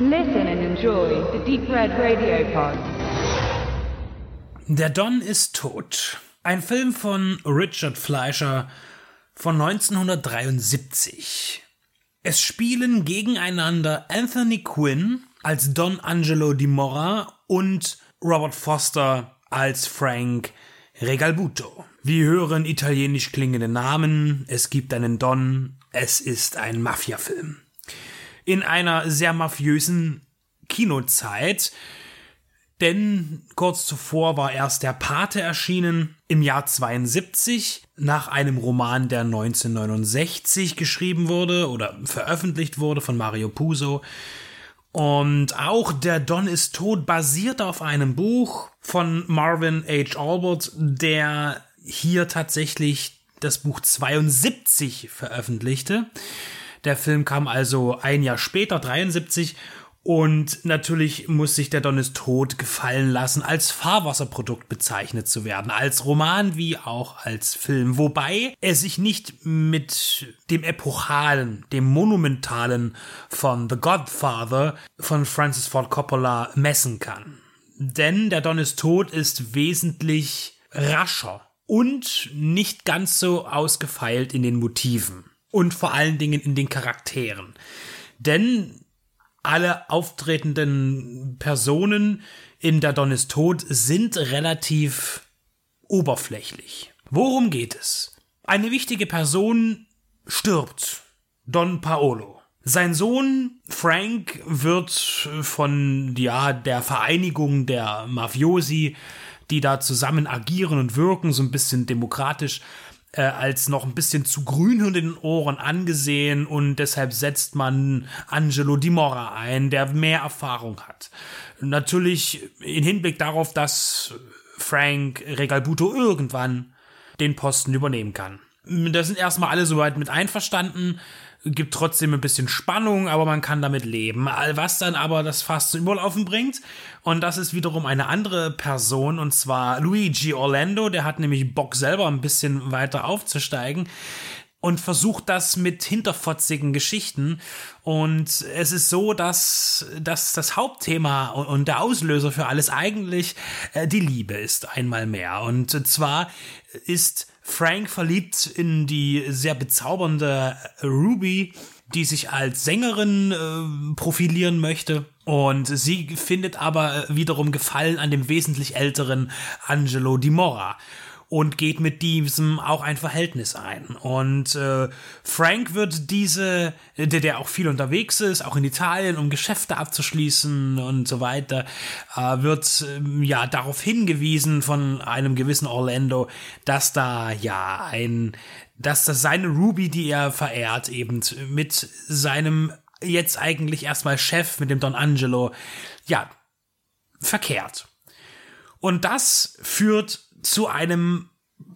Listen and enjoy the Deep Red Radio Pod. Der Don ist tot. Ein Film von Richard Fleischer von 1973. Es spielen gegeneinander Anthony Quinn als Don Angelo di Mora und Robert Foster als Frank Regalbuto. Wir hören italienisch klingende Namen, es gibt einen Don, es ist ein Mafia-Film. In einer sehr mafiösen Kinozeit, denn kurz zuvor war erst der Pate erschienen im Jahr 72 nach einem Roman, der 1969 geschrieben wurde oder veröffentlicht wurde von Mario Puzo. Und auch Der Don ist tot basiert auf einem Buch von Marvin H. Albert, der hier tatsächlich das Buch 72 veröffentlichte. Der Film kam also ein Jahr später, 73, und natürlich muss sich der Don ist tot gefallen lassen, als Fahrwasserprodukt bezeichnet zu werden, als Roman wie auch als Film, wobei er sich nicht mit dem epochalen, dem monumentalen von The Godfather von Francis Ford Coppola messen kann. Denn der Don ist tot ist wesentlich rascher und nicht ganz so ausgefeilt in den Motiven und vor allen Dingen in den Charakteren. Denn alle auftretenden Personen in Der Don ist tot sind relativ oberflächlich. Worum geht es? Eine wichtige Person stirbt. Don Paolo. Sein Sohn Frank wird von ja, der Vereinigung der Mafiosi, die da zusammen agieren und wirken, so ein bisschen demokratisch, äh, als noch ein bisschen zu grün in den Ohren angesehen und deshalb setzt man Angelo Di Mora ein, der mehr Erfahrung hat. Natürlich in Hinblick darauf, dass Frank Regalbuto irgendwann den Posten übernehmen kann. Da sind erstmal alle soweit mit einverstanden gibt trotzdem ein bisschen Spannung, aber man kann damit leben. Was dann aber das Fass zum Überlaufen bringt, und das ist wiederum eine andere Person, und zwar Luigi Orlando, der hat nämlich Bock selber ein bisschen weiter aufzusteigen und versucht das mit hinterfotzigen Geschichten. Und es ist so, dass, dass das Hauptthema und der Auslöser für alles eigentlich äh, die Liebe ist, einmal mehr. Und zwar ist Frank verliebt in die sehr bezaubernde Ruby, die sich als Sängerin äh, profilieren möchte. Und sie findet aber wiederum Gefallen an dem wesentlich älteren Angelo Di Mora und geht mit diesem auch ein Verhältnis ein. Und äh, Frank wird diese, der, der auch viel unterwegs ist, auch in Italien, um Geschäfte abzuschließen und so weiter, äh, wird äh, ja darauf hingewiesen von einem gewissen Orlando, dass da ja ein, dass das seine Ruby, die er verehrt, eben mit seinem jetzt eigentlich erstmal Chef, mit dem Don Angelo, ja, verkehrt. Und das führt zu einem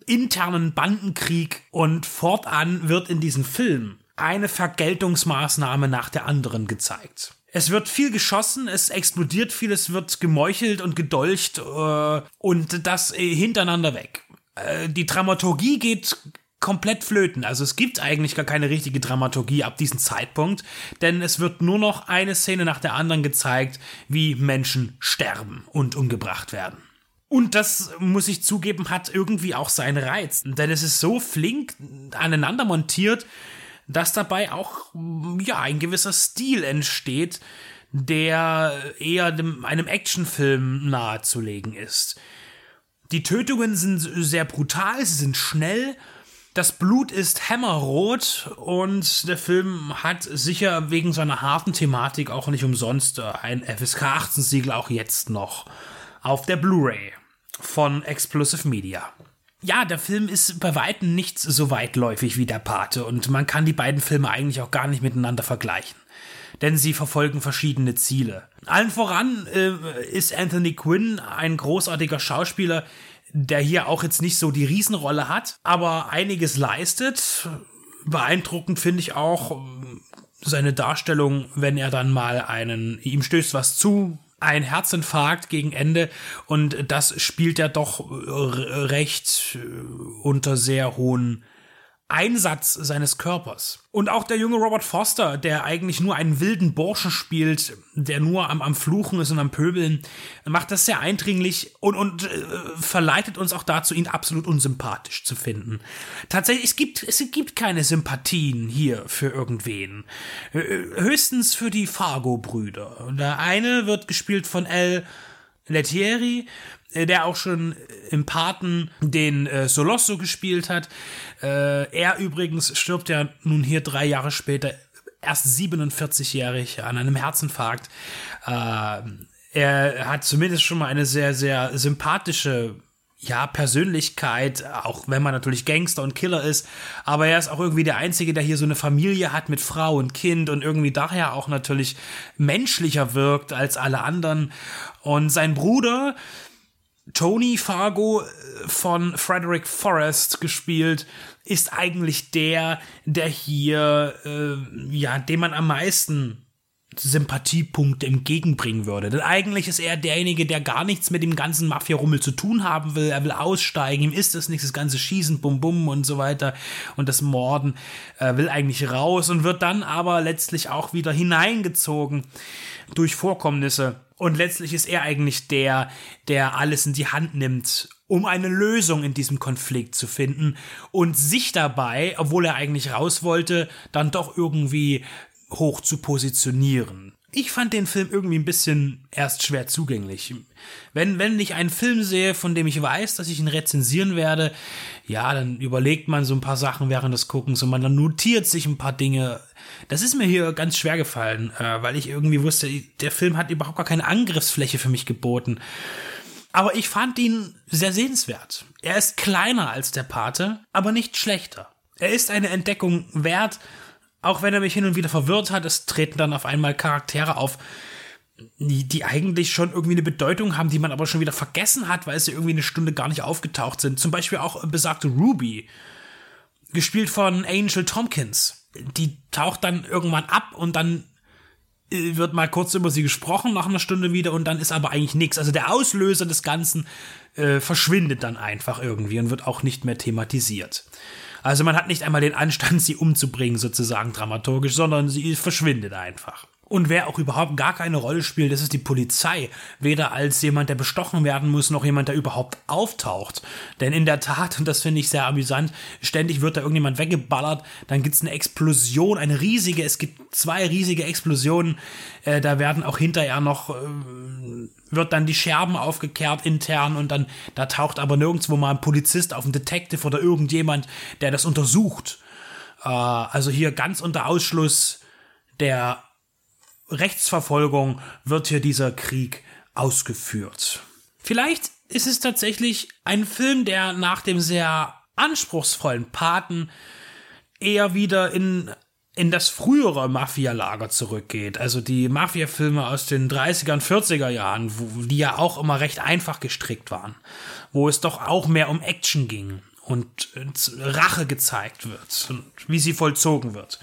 internen Bandenkrieg und fortan wird in diesem Film eine Vergeltungsmaßnahme nach der anderen gezeigt. Es wird viel geschossen, es explodiert viel, es wird gemeuchelt und gedolcht äh, und das äh, hintereinander weg. Äh, die Dramaturgie geht komplett flöten. Also es gibt eigentlich gar keine richtige Dramaturgie ab diesem Zeitpunkt, denn es wird nur noch eine Szene nach der anderen gezeigt, wie Menschen sterben und umgebracht werden. Und das, muss ich zugeben, hat irgendwie auch seinen Reiz. Denn es ist so flink aneinander montiert, dass dabei auch, ja, ein gewisser Stil entsteht, der eher dem, einem Actionfilm nahezulegen ist. Die Tötungen sind sehr brutal, sie sind schnell, das Blut ist hämmerrot und der Film hat sicher wegen seiner harten Thematik auch nicht umsonst ein FSK 18 Siegel auch jetzt noch auf der Blu-ray von Explosive Media. Ja, der Film ist bei weitem nicht so weitläufig wie der Pate und man kann die beiden Filme eigentlich auch gar nicht miteinander vergleichen. Denn sie verfolgen verschiedene Ziele. Allen voran äh, ist Anthony Quinn ein großartiger Schauspieler, der hier auch jetzt nicht so die Riesenrolle hat, aber einiges leistet. Beeindruckend finde ich auch äh, seine Darstellung, wenn er dann mal einen, ihm stößt was zu, ein Herzinfarkt gegen Ende und das spielt er doch recht äh, unter sehr hohen Einsatz seines Körpers. Und auch der junge Robert Foster, der eigentlich nur einen wilden Burschen spielt, der nur am, am Fluchen ist und am Pöbeln, macht das sehr eindringlich und, und äh, verleitet uns auch dazu, ihn absolut unsympathisch zu finden. Tatsächlich, es gibt, es gibt keine Sympathien hier für irgendwen. Höchstens für die Fargo-Brüder. Der eine wird gespielt von L. Lettieri, äh, der auch schon im Paten den äh, Solosso gespielt hat. Äh, er übrigens stirbt ja nun hier drei Jahre später, erst 47-jährig an einem Herzinfarkt. Äh, er hat zumindest schon mal eine sehr, sehr sympathische ja, Persönlichkeit, auch wenn man natürlich Gangster und Killer ist, aber er ist auch irgendwie der Einzige, der hier so eine Familie hat mit Frau und Kind und irgendwie daher auch natürlich menschlicher wirkt als alle anderen. Und sein Bruder, Tony Fargo äh, von Frederick Forrest gespielt, ist eigentlich der, der hier, äh, ja, dem man am meisten Sympathiepunkte entgegenbringen würde. Denn eigentlich ist er derjenige, der gar nichts mit dem ganzen Mafia-Rummel zu tun haben will. Er will aussteigen, ihm ist das nichts, das ganze Schießen, Bum Bum und so weiter und das Morden. Er will eigentlich raus und wird dann aber letztlich auch wieder hineingezogen durch Vorkommnisse. Und letztlich ist er eigentlich der, der alles in die Hand nimmt, um eine Lösung in diesem Konflikt zu finden und sich dabei, obwohl er eigentlich raus wollte, dann doch irgendwie hoch zu positionieren. Ich fand den Film irgendwie ein bisschen erst schwer zugänglich. Wenn, wenn ich einen Film sehe, von dem ich weiß, dass ich ihn rezensieren werde, ja, dann überlegt man so ein paar Sachen während des Guckens und man dann notiert sich ein paar Dinge. Das ist mir hier ganz schwer gefallen, äh, weil ich irgendwie wusste, der Film hat überhaupt gar keine Angriffsfläche für mich geboten. Aber ich fand ihn sehr sehenswert. Er ist kleiner als der Pate, aber nicht schlechter. Er ist eine Entdeckung wert, auch wenn er mich hin und wieder verwirrt hat, es treten dann auf einmal Charaktere auf, die, eigentlich schon irgendwie eine Bedeutung haben, die man aber schon wieder vergessen hat, weil sie irgendwie eine Stunde gar nicht aufgetaucht sind. Zum Beispiel auch besagte Ruby, gespielt von Angel Tompkins. Die taucht dann irgendwann ab und dann äh, wird mal kurz über sie gesprochen nach einer Stunde wieder und dann ist aber eigentlich nichts. Also der Auslöser des Ganzen äh, verschwindet dann einfach irgendwie und wird auch nicht mehr thematisiert. Also man hat nicht einmal den Anstand, sie umzubringen, sozusagen dramaturgisch, sondern sie verschwindet einfach. Und wer auch überhaupt gar keine Rolle spielt, das ist die Polizei. Weder als jemand, der bestochen werden muss, noch jemand, der überhaupt auftaucht. Denn in der Tat, und das finde ich sehr amüsant, ständig wird da irgendjemand weggeballert, dann gibt es eine Explosion, eine riesige, es gibt zwei riesige Explosionen, äh, da werden auch hinterher noch, äh, wird dann die Scherben aufgekehrt intern und dann, da taucht aber nirgendwo mal ein Polizist auf ein Detective oder irgendjemand, der das untersucht. Äh, also hier ganz unter Ausschluss der Rechtsverfolgung wird hier dieser Krieg ausgeführt. Vielleicht ist es tatsächlich ein Film, der nach dem sehr anspruchsvollen Paten eher wieder in, in das frühere Mafia-Lager zurückgeht. Also die Mafia-Filme aus den 30er und 40er Jahren, wo, die ja auch immer recht einfach gestrickt waren. Wo es doch auch mehr um Action ging und Rache gezeigt wird und wie sie vollzogen wird.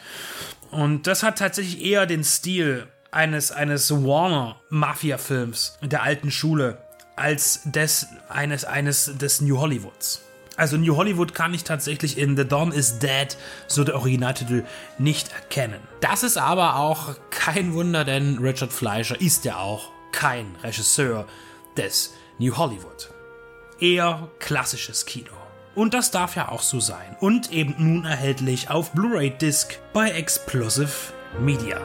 Und das hat tatsächlich eher den Stil eines, eines Warner-Mafia-Films der alten Schule als des eines, eines des New Hollywoods. Also New Hollywood kann ich tatsächlich in The Dawn is Dead, so der Originaltitel, nicht erkennen. Das ist aber auch kein Wunder, denn Richard Fleischer ist ja auch kein Regisseur des New Hollywood. Eher klassisches Kino. Und das darf ja auch so sein. Und eben nun erhältlich auf Blu-ray Disc bei Explosive Media.